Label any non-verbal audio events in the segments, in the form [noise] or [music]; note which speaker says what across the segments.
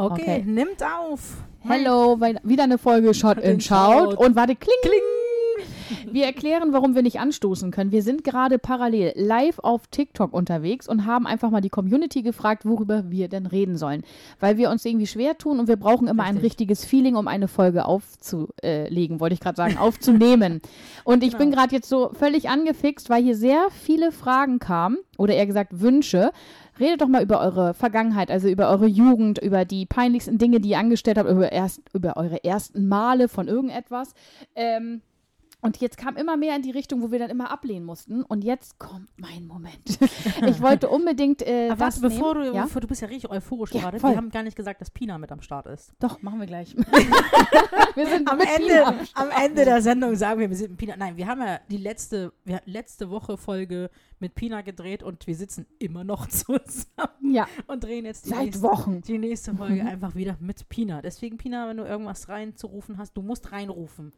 Speaker 1: Okay,
Speaker 2: Okay.
Speaker 1: nimmt auf.
Speaker 2: Hello, wei- wieder eine Folge Shot in. Shout. Und warte, kling, kling. Wir erklären, warum wir nicht anstoßen können. Wir sind gerade parallel live auf TikTok unterwegs und haben einfach mal die Community gefragt, worüber wir denn reden sollen. Weil wir uns irgendwie schwer tun und wir brauchen immer ein
Speaker 1: Richtig.
Speaker 2: richtiges Feeling, um eine Folge aufzulegen, wollte ich gerade sagen, aufzunehmen. Und ich bin
Speaker 1: Genau.
Speaker 2: gerade jetzt so völlig angefixt, weil hier sehr viele Fragen kamen oder eher gesagt Wünsche. Redet doch mal über eure Vergangenheit, also über eure Jugend, über die peinlichsten Dinge, die ihr angestellt habt, über, erst, über eure ersten Male von irgendetwas. Ähm, und jetzt kam immer mehr in die Richtung, wo wir dann immer ablehnen mussten. Und jetzt kommt mein Moment. [laughs] ich wollte unbedingt. Äh,
Speaker 1: Aber warte,
Speaker 2: das
Speaker 1: bevor
Speaker 2: nehmen.
Speaker 1: du,
Speaker 2: Ja?
Speaker 1: bevor du bist ja richtig euphorisch
Speaker 2: Ja,
Speaker 1: gerade.
Speaker 2: voll.
Speaker 1: Wir haben gar nicht gesagt, dass Pina mit am Start ist.
Speaker 2: Doch, machen wir gleich. [laughs] wir sind
Speaker 1: Am
Speaker 2: mit
Speaker 1: Ende,
Speaker 2: Pina am
Speaker 1: am Ende der Sendung sagen wir, wir sind mit Pina. Nein, wir haben ja die letzte, wir, letzte Woche Folge mit Pina gedreht und wir sitzen immer noch [laughs] zusammen
Speaker 2: Ja,
Speaker 1: und drehen jetzt die
Speaker 2: seit
Speaker 1: nächste,
Speaker 2: Wochen.
Speaker 1: die nächste Folge einfach wieder mit Pina. Deswegen, Pina, wenn du irgendwas reinzurufen hast, du musst reinrufen.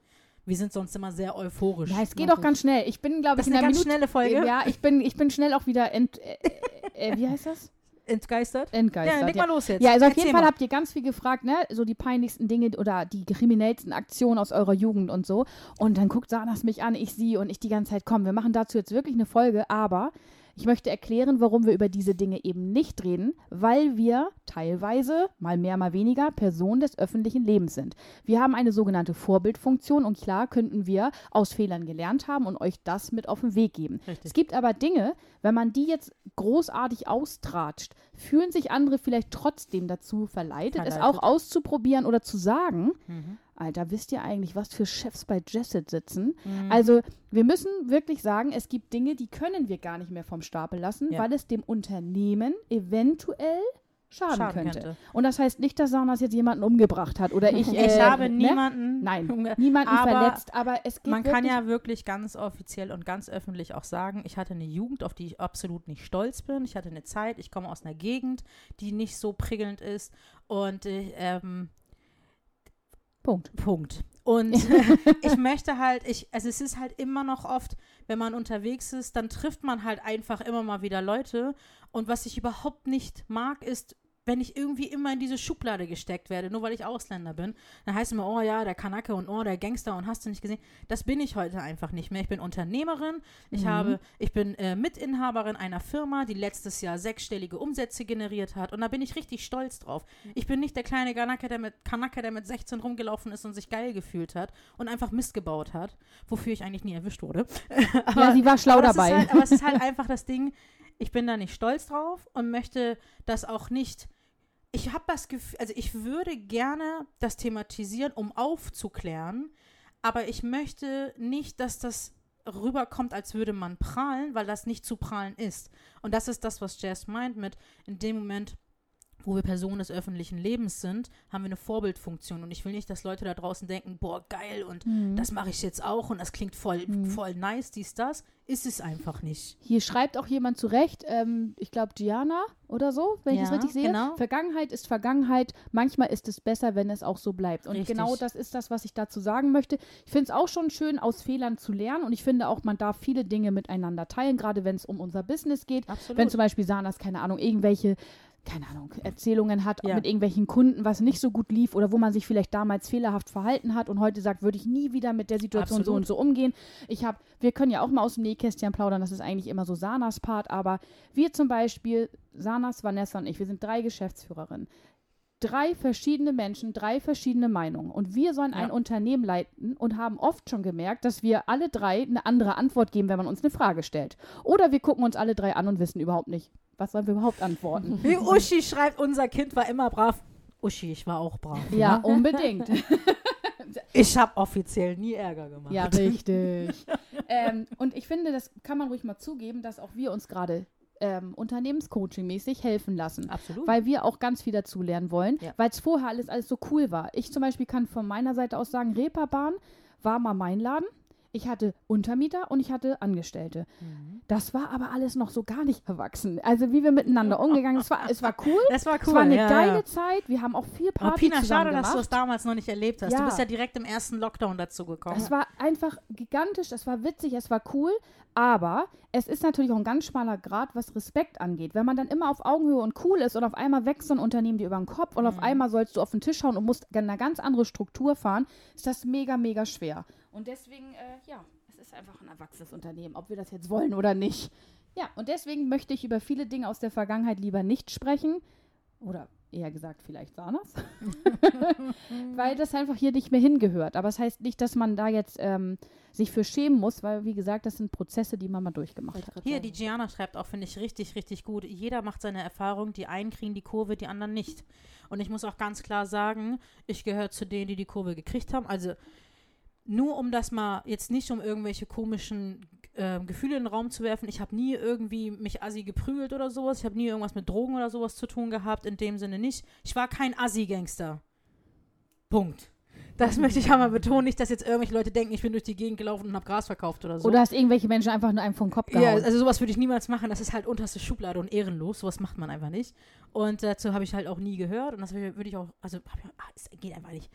Speaker 1: Wir sind sonst immer sehr euphorisch.
Speaker 2: Ja, es geht auch ganz schnell. Ich bin, glaube ich, in
Speaker 1: eine
Speaker 2: der
Speaker 1: ganz
Speaker 2: Minute.
Speaker 1: schnelle Folge.
Speaker 2: Ja, ich bin, ich bin schnell auch wieder ent, äh, äh, wie heißt das?
Speaker 1: Entgeistert?
Speaker 2: Entgeistert.
Speaker 1: ja, leg
Speaker 2: ja.
Speaker 1: mal los jetzt.
Speaker 2: Ja, also auf
Speaker 1: Erzähl
Speaker 2: jeden Fall
Speaker 1: mal.
Speaker 2: habt ihr ganz viel gefragt, ne? So die peinlichsten Dinge oder die kriminellsten Aktionen aus eurer Jugend und so. Und dann guckt Sanas mich an, ich sie und ich die ganze Zeit, komm, wir machen dazu jetzt wirklich eine Folge, aber ich möchte erklären, warum wir über diese Dinge eben nicht reden, weil wir teilweise, mal mehr, mal weniger, Personen des öffentlichen Lebens sind. Wir haben eine sogenannte Vorbildfunktion und klar könnten wir aus Fehlern gelernt haben und euch das mit auf den Weg geben.
Speaker 1: Richtig.
Speaker 2: Es gibt aber Dinge, wenn man die jetzt großartig austratscht, fühlen sich andere vielleicht trotzdem dazu verleitet, es
Speaker 1: Verleitet.
Speaker 2: auch auszuprobieren oder zu sagen.
Speaker 1: Mhm.
Speaker 2: Alter, wisst ihr eigentlich, was für Chefs bei Jesset sitzen?
Speaker 1: Mhm.
Speaker 2: Also, wir müssen wirklich sagen, es gibt Dinge, die können wir gar nicht mehr vom Stapel lassen,
Speaker 1: Ja.
Speaker 2: weil es dem Unternehmen eventuell schaden,
Speaker 1: Schaden
Speaker 2: könnte.
Speaker 1: könnte.
Speaker 2: Und das heißt nicht, dass Sanas jetzt jemanden umgebracht hat oder ich. [laughs]
Speaker 1: Ich
Speaker 2: äh,
Speaker 1: habe
Speaker 2: ne?
Speaker 1: niemanden.
Speaker 2: Nein, [laughs] niemanden
Speaker 1: aber
Speaker 2: verletzt, aber es geht
Speaker 1: Man kann ja wirklich ganz offiziell und ganz öffentlich auch sagen, ich hatte eine Jugend, auf die ich absolut nicht stolz bin. Ich hatte eine Zeit, ich komme aus einer Gegend, die nicht so prickelnd ist. Und äh, ähm,
Speaker 2: Punkt.
Speaker 1: Punkt. Und [laughs] ich möchte halt, ich, also es ist halt immer noch oft, wenn man unterwegs ist, dann trifft man halt einfach immer mal wieder Leute. Und was ich überhaupt nicht mag, ist, wenn ich irgendwie immer in diese Schublade gesteckt werde, nur weil ich Ausländer bin, dann heißt es immer, oh ja, der Kanake und oh, der Gangster und hast du nicht gesehen. Das bin ich heute einfach nicht mehr. Ich bin Unternehmerin, ich
Speaker 2: Mhm.
Speaker 1: habe, ich bin äh, Mitinhaberin einer Firma, die letztes Jahr sechsstellige Umsätze generiert hat und da bin ich richtig stolz drauf. Ich bin nicht der kleine Kanake, der mit, Kanake, der mit 16 rumgelaufen ist und sich geil gefühlt hat und einfach Mist gebaut hat, wofür ich eigentlich nie erwischt wurde. [laughs]
Speaker 2: ja, sie war schlau
Speaker 1: aber
Speaker 2: dabei.
Speaker 1: Halt, aber es ist halt einfach das Ding, ich bin da nicht stolz drauf und möchte das auch nicht. Ich habe das Gefühl, also ich würde gerne das thematisieren, um aufzuklären, aber ich möchte nicht, dass das rüberkommt, als würde man prahlen, weil das nicht zu prahlen ist. Und das ist das, was Jazz meint mit, in dem Moment, wo wir Personen des öffentlichen Lebens sind, haben wir eine Vorbildfunktion. Und ich will nicht, dass Leute da draußen denken, boah, geil und
Speaker 2: Mhm.
Speaker 1: das mache ich jetzt auch und das klingt voll,
Speaker 2: Mhm.
Speaker 1: voll nice, dies, das. Ist es einfach nicht.
Speaker 2: Hier schreibt auch jemand zurecht, ähm, ich glaube Gianna oder so, wenn ich das
Speaker 1: Ja,
Speaker 2: richtig sehe.
Speaker 1: genau.
Speaker 2: Vergangenheit ist Vergangenheit. Manchmal ist es besser, wenn es auch so bleibt. Und
Speaker 1: Richtig.
Speaker 2: genau das ist das, was ich dazu sagen möchte. Ich finde es auch schon schön, aus Fehlern zu lernen. Und ich finde auch, man darf viele Dinge miteinander teilen, gerade wenn es um unser Business geht.
Speaker 1: Absolut.
Speaker 2: Wenn zum Beispiel Sanas, keine Ahnung, irgendwelche keine Ahnung, Erzählungen hat
Speaker 1: Ja.
Speaker 2: mit irgendwelchen Kunden, was nicht so gut lief oder wo man sich vielleicht damals fehlerhaft verhalten hat und heute sagt, würde ich nie wieder mit der Situation so
Speaker 1: Absolut.
Speaker 2: und so umgehen. Ich habe, wir können ja auch mal aus dem Nähkästchen plaudern, das ist eigentlich immer so Sanas Part, aber wir zum Beispiel, Sanas, Vanessa und ich, wir sind drei Geschäftsführerinnen. Drei verschiedene Menschen, drei verschiedene Meinungen. Und wir sollen ein
Speaker 1: Ja.
Speaker 2: Unternehmen leiten und haben oft schon gemerkt, dass wir alle drei eine andere Antwort geben, wenn man uns eine Frage stellt. Oder wir gucken uns alle drei an und wissen überhaupt nicht, was sollen wir überhaupt antworten.
Speaker 1: Wie Uschi schreibt, unser Kind war immer brav. Uschi, ich war auch brav.
Speaker 2: ja,
Speaker 1: ne?
Speaker 2: unbedingt. [laughs]
Speaker 1: Ich habe offiziell nie Ärger gemacht.
Speaker 2: Ja, richtig. ähm, und ich finde, das kann man ruhig mal zugeben, dass auch wir uns gerade ähm, Unternehmenscoaching-mäßig helfen lassen.
Speaker 1: Absolut.
Speaker 2: Weil wir auch ganz viel dazu lernen wollen,
Speaker 1: Ja.
Speaker 2: weil es vorher alles, alles so cool war. Ich zum Beispiel kann von meiner Seite aus sagen, Reeperbahn war mal mein Laden. Ich hatte Untermieter und ich hatte Angestellte.
Speaker 1: Mhm.
Speaker 2: Das war aber alles noch so gar nicht erwachsen. Also wie wir miteinander [laughs] umgegangen, es war, es war cool.
Speaker 1: Das war cool.
Speaker 2: Es war eine
Speaker 1: ja,
Speaker 2: geile
Speaker 1: ja.
Speaker 2: Zeit. Wir haben auch viel
Speaker 1: Aber
Speaker 2: Party
Speaker 1: Pina,
Speaker 2: zusammen
Speaker 1: schade, dass du
Speaker 2: gemacht.
Speaker 1: es damals noch nicht erlebt hast. Du
Speaker 2: Ja.
Speaker 1: bist ja direkt im ersten Lockdown dazu gekommen.
Speaker 2: Es war einfach gigantisch, es war witzig, es war cool, aber es ist natürlich auch ein ganz schmaler Grad, was Respekt angeht. Wenn man dann immer auf Augenhöhe und cool ist und auf einmal wächst so ein Unternehmen dir über den Kopf und auf
Speaker 1: Mhm.
Speaker 2: einmal sollst du auf den Tisch hauen und musst eine ganz andere Struktur fahren, ist das mega, mega schwer. Und deswegen, äh, ja, es ist einfach ein erwachsenes Unternehmen, ob wir das jetzt wollen oder nicht. Ja, und deswegen möchte ich über viele Dinge aus der Vergangenheit lieber nicht sprechen. Oder eher gesagt, vielleicht Sanas. [laughs] weil das einfach hier nicht mehr hingehört. Aber es heißt nicht, dass man da jetzt ähm, sich für schämen muss, weil, wie gesagt, das sind Prozesse, die man mal durchgemacht hat.
Speaker 1: Hier, die Gianna schreibt auch, finde ich, richtig, richtig gut. Jeder macht seine Erfahrung. Die einen kriegen die Kurve, die anderen nicht. Und ich muss auch ganz klar sagen, ich gehöre zu denen, die die Kurve gekriegt haben. Also nur um das mal, jetzt nicht um irgendwelche komischen äh, Gefühle in den Raum zu werfen. Ich habe nie irgendwie mich assi geprügelt oder sowas. Ich habe nie irgendwas mit Drogen oder sowas zu tun gehabt. In dem Sinne nicht. Ich war kein Assi-Gangster. Punkt. Das möchte ich einmal betonen. Nicht, dass jetzt irgendwelche Leute denken, ich bin durch die Gegend gelaufen und habe Gras verkauft oder so.
Speaker 2: Oder hast irgendwelche Menschen einfach nur einem vom Kopf
Speaker 1: Ja,
Speaker 2: gehauen.
Speaker 1: also sowas würde ich niemals machen. Das ist halt unterste Schublade und ehrenlos. Sowas macht man einfach nicht. Und dazu habe ich halt auch nie gehört. Und das würde ich auch, also ich, ah, es geht einfach nicht.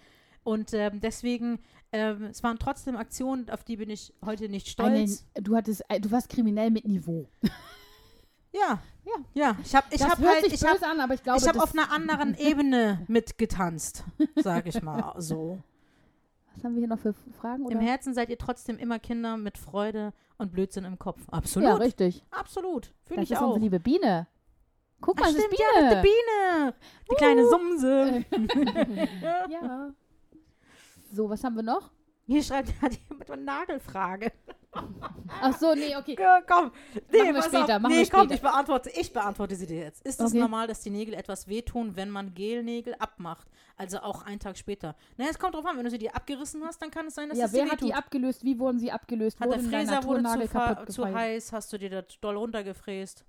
Speaker 1: Und ähm, deswegen, ähm, es waren trotzdem Aktionen, auf die bin ich heute nicht
Speaker 2: Eine,
Speaker 1: stolz.
Speaker 2: du hattest, äh, du warst kriminell mit Niveau. [laughs]
Speaker 1: ja,
Speaker 2: Ja.
Speaker 1: ja. Ich habe ich
Speaker 2: das
Speaker 1: hab
Speaker 2: hört
Speaker 1: halt, ich habe
Speaker 2: an, aber ich glaube,
Speaker 1: ich hab
Speaker 2: das,
Speaker 1: auf einer anderen [laughs] Ebene mitgetanzt, sage ich mal [laughs] so.
Speaker 2: was haben wir hier noch für Fragen? Oder?
Speaker 1: Im Herzen seid ihr trotzdem immer Kinder mit Freude und Blödsinn im Kopf. Absolut,
Speaker 2: ja, richtig.
Speaker 1: absolut. Fühle ich
Speaker 2: ist
Speaker 1: auch.
Speaker 2: unsere liebe Biene. Guck mal,
Speaker 1: Ach,
Speaker 2: das ist
Speaker 1: stimmt,
Speaker 2: Biene.
Speaker 1: ja, die Biene. Die kleine Sumse.
Speaker 2: ja. So, was haben wir noch?
Speaker 1: Hier schreibt hat jemand eine Nagelfrage.
Speaker 2: Ach so, nee, okay.
Speaker 1: Ja, komm. Nee,
Speaker 2: Machen wir später,
Speaker 1: auf.
Speaker 2: machen
Speaker 1: nee,
Speaker 2: wir
Speaker 1: komm,
Speaker 2: später.
Speaker 1: ich beantworte, ich beantworte sie dir jetzt. Ist es
Speaker 2: Okay.
Speaker 1: normal, dass die Nägel etwas wehtun, wenn man Gelnägel abmacht? Also auch einen Tag später. Na, es kommt drauf an, wenn du sie dir abgerissen hast, dann kann es sein, dass
Speaker 2: Ja,
Speaker 1: es
Speaker 2: wer
Speaker 1: dir
Speaker 2: hat die
Speaker 1: wehtut.
Speaker 2: abgelöst? Wie wurden sie abgelöst?
Speaker 1: Hat der
Speaker 2: Wurde dein
Speaker 1: Fräser wurde zu, zu heiß, hast du dir das doll runtergefräst.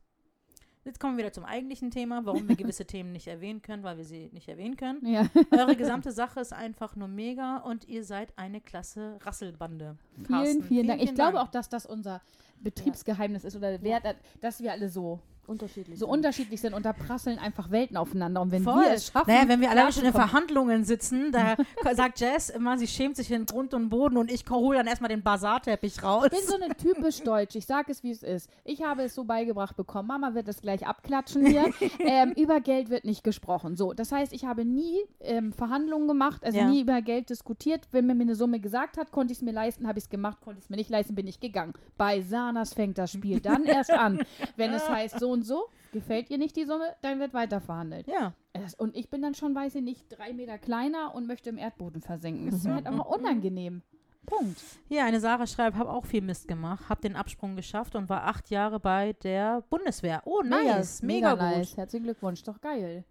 Speaker 1: Jetzt kommen wir wieder zum eigentlichen Thema, warum wir gewisse [laughs] Themen nicht erwähnen können, weil wir sie nicht erwähnen können.
Speaker 2: Ja,
Speaker 1: Eure [laughs] gesamte Sache ist einfach nur mega und ihr seid eine klasse Rasselbande.
Speaker 2: vielen,
Speaker 1: Carsten,
Speaker 2: vielen Dank. Ich glaube
Speaker 1: Dank.
Speaker 2: auch, dass das unser Betriebsgeheimnis ist oder Wert, dass wir alle so,
Speaker 3: Unterschiedlich.
Speaker 2: so
Speaker 3: sind.
Speaker 2: unterschiedlich sind und da prasseln einfach Welten aufeinander. Und wenn
Speaker 1: Voll.
Speaker 2: wir es schaffen,
Speaker 1: Naja, wenn wir alleine schon in Verhandlungen sitzen, da [laughs] sagt Jess immer, sie schämt sich in Grund und Boden und ich hole dann erstmal den Basarteppich raus.
Speaker 2: Ich bin so eine typisch deutsch. Ich sage es, wie es ist. Ich habe es so beigebracht bekommen. Mama wird es gleich abklatschen hier. [laughs] ähm, über Geld wird nicht gesprochen. So, das heißt, ich habe nie ähm, Verhandlungen gemacht, also
Speaker 1: Ja.
Speaker 2: nie über Geld diskutiert. Wenn mir eine Summe gesagt hat, konnte ich es mir leisten, habe ich es gemacht. Konnte ich es mir nicht leisten, bin ich gegangen. Bei Sanas fängt das Spiel dann erst an. Wenn es [laughs] heißt so und so, gefällt ihr nicht die Summe, dann wird weiter verhandelt.
Speaker 1: ja.
Speaker 2: Das- Und ich bin dann schon, weiß ich nicht, drei Meter kleiner und möchte im Erdboden versenken. Das ist mir halt [laughs] einfach unangenehm. Punkt.
Speaker 1: Hier, eine Sarah schreibt, habe auch viel Mist gemacht, habe den Absprung geschafft und war acht Jahre bei der Bundeswehr. Oh, nice, mega, gut.
Speaker 2: nice. Herzlichen Glückwunsch, doch geil.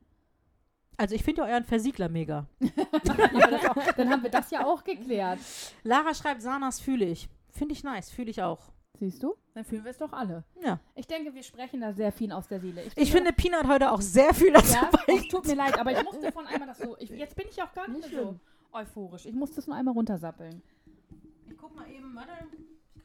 Speaker 1: Also ich finde ja euren Versiegler mega. [laughs]
Speaker 2: Dann haben wir das ja auch geklärt.
Speaker 1: Lara schreibt, Sanas fühle ich. Finde ich nice, fühle ich auch.
Speaker 2: Siehst du? Dann fühlen wir es doch alle.
Speaker 1: Ja.
Speaker 2: Ich denke, wir sprechen da sehr viel aus der Seele.
Speaker 1: Ich finde, Pina hat heute auch sehr viel dazu
Speaker 2: ja, es tut mir leid, aber ich musste von einmal das so. Ich, jetzt bin ich auch gar nicht, mehr so euphorisch. Ich musste es nur einmal runtersappeln.
Speaker 1: Ich guck mal eben, warte.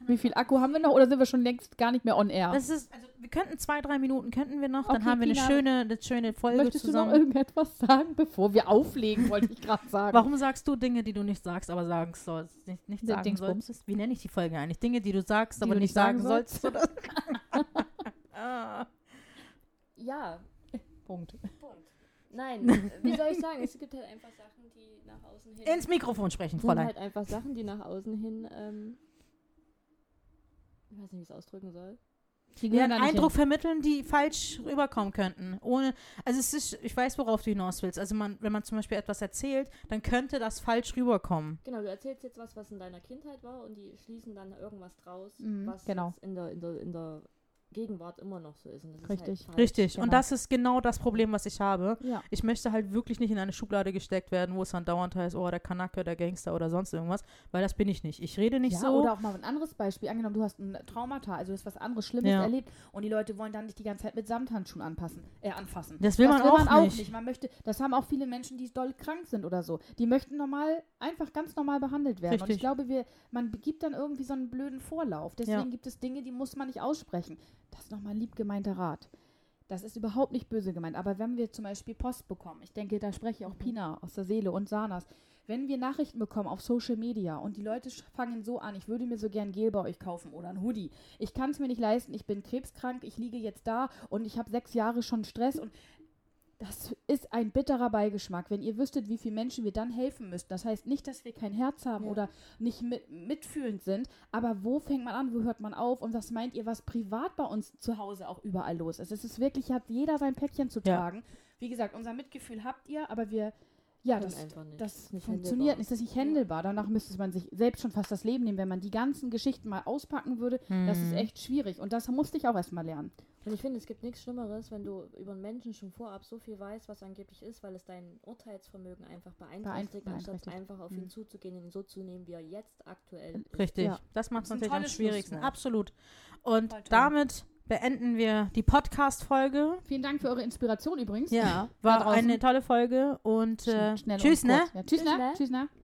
Speaker 2: Wie viel Akku haben wir noch oder sind wir schon längst gar nicht mehr on air?
Speaker 1: Das ist, also wir könnten zwei, drei Minuten könnten wir noch, dann
Speaker 2: Okay,
Speaker 1: haben wir eine
Speaker 2: Pina,
Speaker 1: schöne, eine schöne Folge
Speaker 2: Möchtest du noch
Speaker 1: zusammen.
Speaker 2: irgendetwas sagen, bevor wir auflegen, wollte ich gerade sagen.
Speaker 1: Warum sagst du Dinge, die du nicht sagst, aber sagen sollst? Nicht, nicht sagen
Speaker 2: Dingsbums.
Speaker 1: sollst? Wie nenne ich die Folge eigentlich? Dinge, die du sagst,
Speaker 2: Die
Speaker 1: aber
Speaker 2: du
Speaker 1: nicht sagen
Speaker 2: sagen
Speaker 1: sollst. oder? Ah. [laughs] [laughs]
Speaker 3: Ja,
Speaker 2: Punkt.
Speaker 3: Punkt. Nein, wie soll ich sagen? Es gibt halt einfach Sachen, die nach außen hin.
Speaker 1: Ins Mikrofon sprechen,
Speaker 3: Es sind
Speaker 1: Fräulein.
Speaker 3: halt einfach Sachen, die nach außen hin. Ähm, ich weiß nicht, wie ich es ausdrücken soll.
Speaker 2: Die
Speaker 1: Ja, einen Eindruck vermitteln, die falsch rüberkommen könnten. Ohne, also es ist, ich weiß, worauf du hinaus willst. Also man, wenn man zum Beispiel etwas erzählt, dann könnte das falsch rüberkommen.
Speaker 3: Genau, du erzählst jetzt was, was in deiner Kindheit war und die schließen dann irgendwas draus,
Speaker 2: Mhm,
Speaker 3: was
Speaker 2: genau.
Speaker 3: in der, in der, in der Gegenwart immer noch so ist. Und das
Speaker 2: Richtig.
Speaker 3: Ist halt.
Speaker 1: Richtig.
Speaker 2: Genau.
Speaker 1: Und das ist genau das Problem, was ich habe.
Speaker 2: Ja.
Speaker 1: Ich möchte halt wirklich nicht in eine Schublade gesteckt werden, wo es dann dauernd heißt, oh, der Kanake, der Gangster oder sonst irgendwas, weil das bin ich nicht. Ich rede nicht
Speaker 2: ja,
Speaker 1: so.
Speaker 2: Oder auch mal ein anderes Beispiel. Angenommen, du hast ein Traumata, also du hast was anderes Schlimmes
Speaker 1: Ja.
Speaker 2: erlebt und die Leute wollen dann nicht die ganze Zeit mit Samthandschuhen anpassen, äh, anfassen.
Speaker 1: Das will man auch nicht.
Speaker 2: Man möchte, das haben auch viele Menschen, die doll krank sind oder so. Die möchten normal, einfach ganz normal behandelt werden. Und
Speaker 1: Richtig.
Speaker 2: ich glaube, wir, man gibt dann irgendwie so einen blöden Vorlauf. Deswegen gibt es Dinge, die muss man nicht aussprechen. Das ist nochmal ein lieb gemeinter Rat. Das ist überhaupt nicht böse gemeint. Aber wenn wir zum Beispiel Post bekommen, ich denke, da spreche auch Pina aus der Seele und Sanas, wenn wir Nachrichten bekommen auf Social Media und die Leute fangen so an, ich würde mir so gern Gel bei euch kaufen oder ein Hoodie. Ich kann es mir nicht leisten, ich bin krebskrank, ich liege jetzt da und ich habe sechs Jahre schon Stress und das ist ein bitterer Beigeschmack, wenn ihr wüsstet, wie viele Menschen wir dann helfen müssten. Das heißt nicht, dass wir kein Herz haben
Speaker 3: Ja.
Speaker 2: oder nicht mit, mitfühlend sind, aber wo fängt man an, wo hört man auf und was meint ihr, was privat bei uns zu Hause auch überall los ist? Es ist wirklich, hat jeder sein Päckchen zu
Speaker 1: Ja.
Speaker 2: tragen. Wie gesagt, unser Mitgefühl habt ihr, aber wir, ja, das,
Speaker 3: nicht.
Speaker 2: das
Speaker 3: Ist nicht
Speaker 2: funktioniert
Speaker 3: handelbar.
Speaker 2: nicht, das ist nicht handelbar. Danach müsste man sich selbst schon fast das Leben nehmen, wenn man die ganzen Geschichten mal auspacken würde. Das ist
Speaker 1: Mhm.
Speaker 2: echt schwierig und das musste ich auch erstmal lernen.
Speaker 3: Und ich finde, es gibt nichts Schlimmeres, wenn du über einen Menschen schon vorab so viel weißt, was angeblich ist, weil es dein Urteilsvermögen einfach beeinträchtigt,
Speaker 2: Beein-
Speaker 3: anstatt einfach auf ihn zuzugehen und ihn so zu nehmen, wie er jetzt aktuell ist.
Speaker 1: Richtig.
Speaker 2: Ja.
Speaker 1: Das macht es natürlich am schwierigsten. Absolut. Und damit beenden wir die Podcast-Folge.
Speaker 2: Vielen Dank für eure Inspiration übrigens.
Speaker 1: Ja, war eine tolle Folge und äh, tschüss,
Speaker 2: und
Speaker 1: ne?
Speaker 2: Ja, tschüss,
Speaker 3: Tschüss,
Speaker 2: ne?
Speaker 3: ne?
Speaker 2: Tschüss, ne?